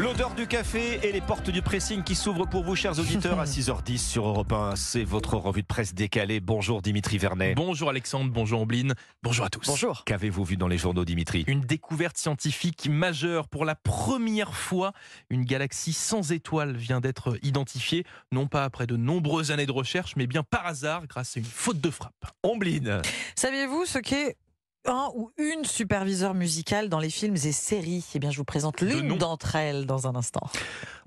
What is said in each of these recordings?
L'odeur du café et les portes du pressing qui s'ouvrent pour vous, chers auditeurs, à 6h10 sur Europe 1. C'est votre revue de presse décalée. Bonjour Dimitri Vernet. Bonjour Alexandre, bonjour Ambline, bonjour à tous. Bonjour. Qu'avez-vous vu dans les journaux, Dimitri? Une découverte scientifique majeure. Pour la première fois, une galaxie sans étoiles vient d'être identifiée, non pas après de nombreuses années de recherche, mais bien par hasard, grâce à une faute de frappe. Ombline. Saviez-vous ce qu'est un ou une superviseur musicale dans les films et séries Eh bien, je vous présente l'une d'entre elles dans un instant.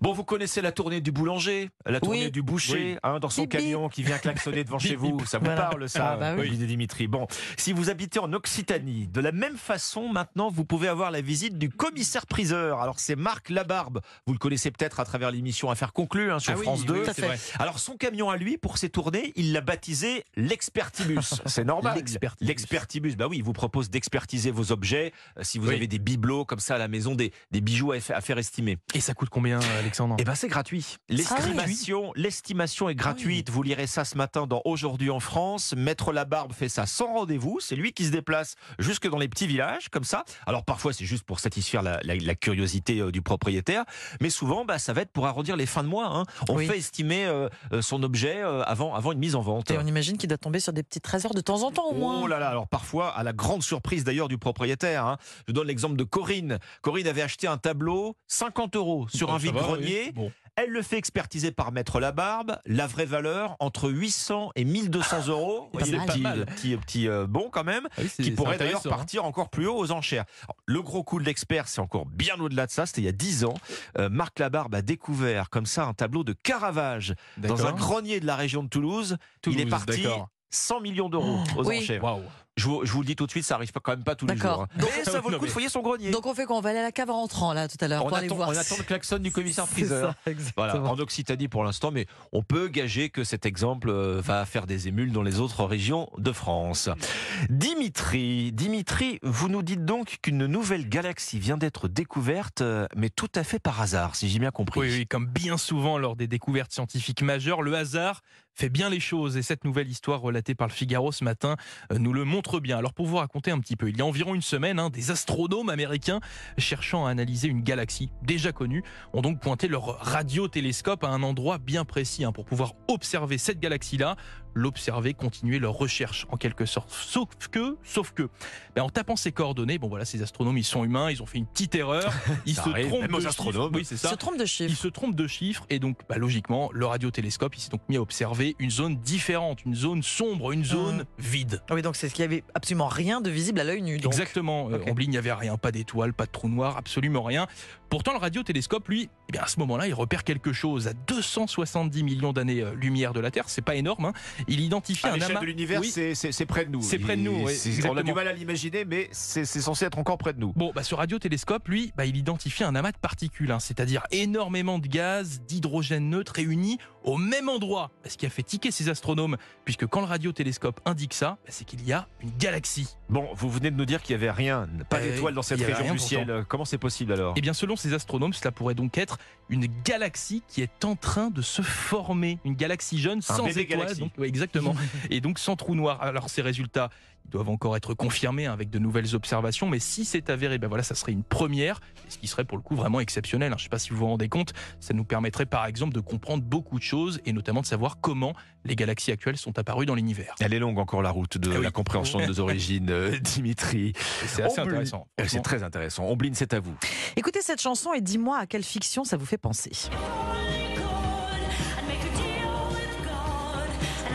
Bon, vous connaissez la tournée du boulanger, la tournée Oui. du boucher, Oui. hein, dans son Bip, bip. camion qui vient klaxonner devant chez vous. Ça vous Voilà. parle, ça, Ah, bah oui. Dimitri. Bon, si vous habitez en Occitanie, de la même façon, maintenant, vous pouvez avoir la visite du commissaire-priseur. Alors, c'est Marc Labarbe. Vous le connaissez peut-être à travers l'émission Affaires conclues hein, sur Ah France 2. oui, Tout à c'est fait. vrai. Alors son camion à lui, pour ses tournées, il l'a baptisé l'expertibus. C'est normal. L'expertibus. L'expertibus. Bah oui, il vous propose d'expertiser vos objets. euh, Si vous avez des bibelots comme ça à la maison, des, des bijoux à, à faire estimer. Et ça coûte combien, Alexandre Eh ben c'est gratuit. Ah L'estimation, l'estimation est gratuite. Vous lirez ça ce matin dans Aujourd'hui en France. Maître Labarbe fait ça sans rendez-vous. C'est lui qui se déplace jusque dans les petits villages comme ça. Alors parfois c'est juste pour satisfaire la, la- la curiosité euh, du propriétaire, mais souvent bah, ça va être pour arrondir les fins de mois. hein. On Oui. fait estimer euh, euh, son objet euh, avant, avant une mise en vente. Et on imagine qu'il doit tomber sur des petits trésors de temps en temps au moins. Oh là là, alors parfois, à la grande surprise d'ailleurs du propriétaire, hein. je donne l'exemple de Corinne. Corinne avait acheté un tableau 50 euros sur Bon, un ça Bon. Elle le fait expertiser par Maître Labarbe. La vraie valeur, entre 800 et 1200 euros. Pas Vous voyez, mal. le petit, petit, petit, euh, bon quand même, Ah oui, c'est- qui c'est pourrait d'ailleurs hein. partir encore plus haut aux enchères. Alors, le gros coup de l'expert, c'est encore bien au-delà de ça. C'était il y a 10 ans. Euh, Marc Labarbe a découvert comme ça un tableau de Caravage dans un grenier de la région de Toulouse. il est Toulouse, parti. 100 millions d'euros aux Oui. enchères. Waouh. Je vous, je vous le dis tout de suite, ça arrive pas- quand même pas tous les D'accord. jours. hein. Donc- Mais ça vaut le coup de fouiller son grenier. Donc on fait qu'on va aller à la cave en rentrant là tout à l'heure on, pour aller attend, voir. on attend le klaxon du C'est commissaire-priseur. ça, exactement. Voilà, en Occitanie pour l'instant, mais on peut gager que cet exemple euh, va faire des émules dans les autres régions de France. Dimitri, Dimitri, vous nous dites donc qu'une nouvelle galaxie vient d'être découverte, euh, mais tout à fait par hasard, si j'ai bien compris. Oui, oui, comme bien souvent lors des découvertes scientifiques majeures, le hasard fait bien les choses. Et cette nouvelle histoire relatée par le Figaro ce matin euh, nous le montre bien. Alors pour vous raconter un petit peu, il y a environ une semaine, hein, des astronomes américains cherchant à analyser une galaxie déjà connue ont donc pointé leur radiotélescope à un endroit bien précis hein, pour pouvoir observer cette galaxie-là, l'observer, continuer leur recherche en quelque sorte. Sauf que, sauf que, ben, en tapant ces coordonnées, bon voilà, ces astronomes ils sont humains, ils ont fait une petite erreur, ils se arrive, trompent de chiffres. astronomes. Oui, c'est Il ça. se trompe de Il chiffre. se trompe de chiffres et donc bah, logiquement le radiotélescope il s'est donc mis à observer une zone différente, une zone sombre, une zone Mhm. vide. Oui, donc c'est ce qu'il y avait absolument rien de visible à l'œil nu. donc. Exactement. Euh, Ok. En ligne, il n'y avait rien, pas d'étoiles, pas de trou noir, absolument rien. Pourtant, le radiotélescope, lui, bien, à ce moment-là, il repère quelque chose à 270 millions d'années-lumière de la Terre. C'est pas énorme. hein. Il identifie À un l'échelle amas. de l'univers, Oui. c'est- près de nous. C'est près de nous, oui, On a du mal à l'imaginer, mais c'est c'est censé être encore près de nous. Bon, bah, ce radiotélescope, lui, bah, il identifie un amas de particules, hein, c'est-à-dire énormément de gaz, d'hydrogène neutre réunis au même endroit. Ce qui a fait tiquer ces astronomes, puisque quand le radiotélescope indique ça, bah, c'est qu'il y a une galaxie. Bon, vous venez de nous dire qu'il n'y avait rien, pas Euh, d'étoiles dans cette région du ciel. Comment c'est possible alors? Eh bien, selon ces astronomes, cela pourrait donc être une galaxie qui est en train de se former, une galaxie jeune sans étoiles. galaxie. Donc, ouais, exactement. et donc sans trou noir. Alors ces résultats, doivent encore être confirmés hein, avec de nouvelles observations, mais si c'est avéré, ben voilà, ça serait une première, ce qui serait pour le coup vraiment exceptionnel. hein. Je ne sais pas si vous vous rendez compte, ça nous permettrait par exemple de comprendre beaucoup de choses et notamment de savoir comment les galaxies actuelles sont apparues dans l'univers. Elle est longue encore la route de Ah oui. la compréhension de nos origines, euh, Dimitri. C'est assez Ombline. intéressant. C'est très intéressant. Ombline, c'est à vous. Écoutez cette chanson et dis-moi à quelle fiction ça vous fait penser.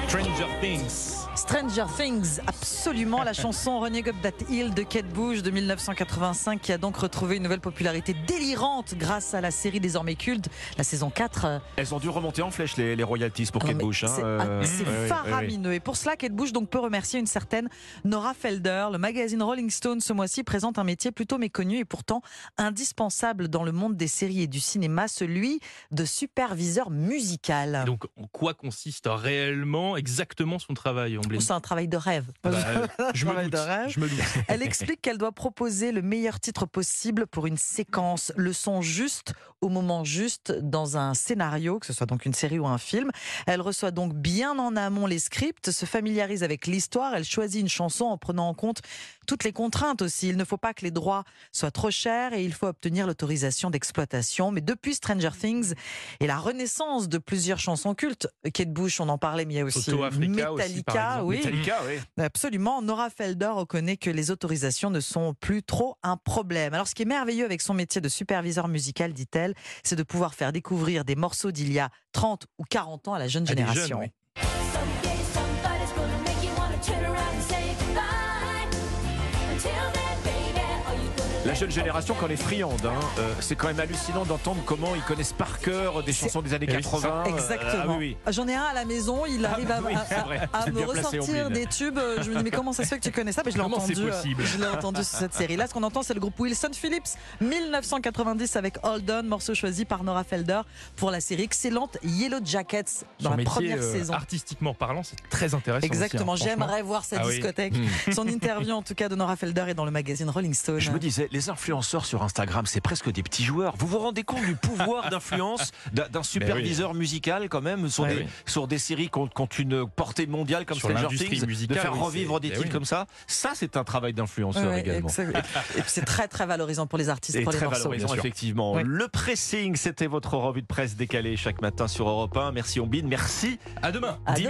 Stranger Things. Stranger Things, absolument la chanson Running Up That Hill de Kate Bush de 1985 qui a donc retrouvé une nouvelle popularité délirante grâce à la série désormais culte, la saison 4. euh, Elles ont dû remonter en flèche les, les royalties pour Non, Kate Bush. hein, C'est euh, ouais, faramineux. Et pour cela, Kate Bush donc peut remercier une certaine Nora Felder. Le magazine Rolling Stone ce mois-ci présente un métier plutôt méconnu et pourtant indispensable dans le monde des séries et du cinéma, celui de superviseur musical. Donc, en quoi consiste réellement exactement son travail, C'est un travail de rêve. Bah, je, me Travail doute, de rêve. je me doute. Elle explique qu'elle doit proposer le meilleur titre possible pour une séquence, le son juste au moment juste dans un scénario, que ce soit donc une série ou un film. Elle reçoit donc bien en amont les scripts, se familiarise avec l'histoire, elle choisit une chanson en prenant en compte toutes les contraintes aussi. Il ne faut pas que les droits soient trop chers et il faut obtenir l'autorisation d'exploitation. Mais depuis Stranger Things et la renaissance de plusieurs chansons cultes, Kate Bush, on en parlait, mais il y a aussi aussi, Metallica, oui. Metallica, oui. Absolument. Nora Felder reconnaît que les autorisations ne sont plus trop un problème. Alors, ce qui est merveilleux avec son métier de superviseur musical, dit-elle, c'est de pouvoir faire découvrir des morceaux d'il y a 30 ou 40 ans à la jeune jeunes, génération. oui. La jeune génération, quand elle est friande, hein, euh, c'est quand même hallucinant d'entendre comment ils connaissent par cœur des chansons des années Eh oui, c'est 80. euh, Exactement. ah oui, oui. J'en ai un à la maison, il arrive à, oui, à- c'est vrai. à- à C'est me ressortir des tubes. Je me dis, mais comment ça se fait que tu connais ça? Mais Je l'ai entendu, euh, possible? je l'ai entendu sur cette série. Là, ce qu'on entend, c'est le groupe Wilson Phillips, 1990 avec Hold On, morceau choisi par Nora Felder pour la série excellente Yellow Jackets dans Son la métier, première euh, saison. artistiquement parlant, c'est très intéressant. hein, Exactement, j'aimerais voir sa Ah discothèque. Hmm. Son interview, en tout cas, de Nora Felder est dans le magazine Rolling Stone. Je me disais, les influenceurs sur Instagram, c'est presque des petits joueurs. Vous vous rendez compte du pouvoir d'influence d'un d'un superviseur musical quand même sur, Ouais, des, oui. sur des séries qui ont, qui ont une portée mondiale comme Sur Stranger Things, de musicale, faire oui, revivre des eh titres oui. comme ça. Ça, c'est un travail d'influenceur Ouais, également. c'est très très valorisant pour les artistes, Et pour les très morceaux. valorisant, effectivement. Le pressing, c'était votre revue de presse décalée chaque matin sur Europe 1. Merci Ombine, merci À demain. À demain.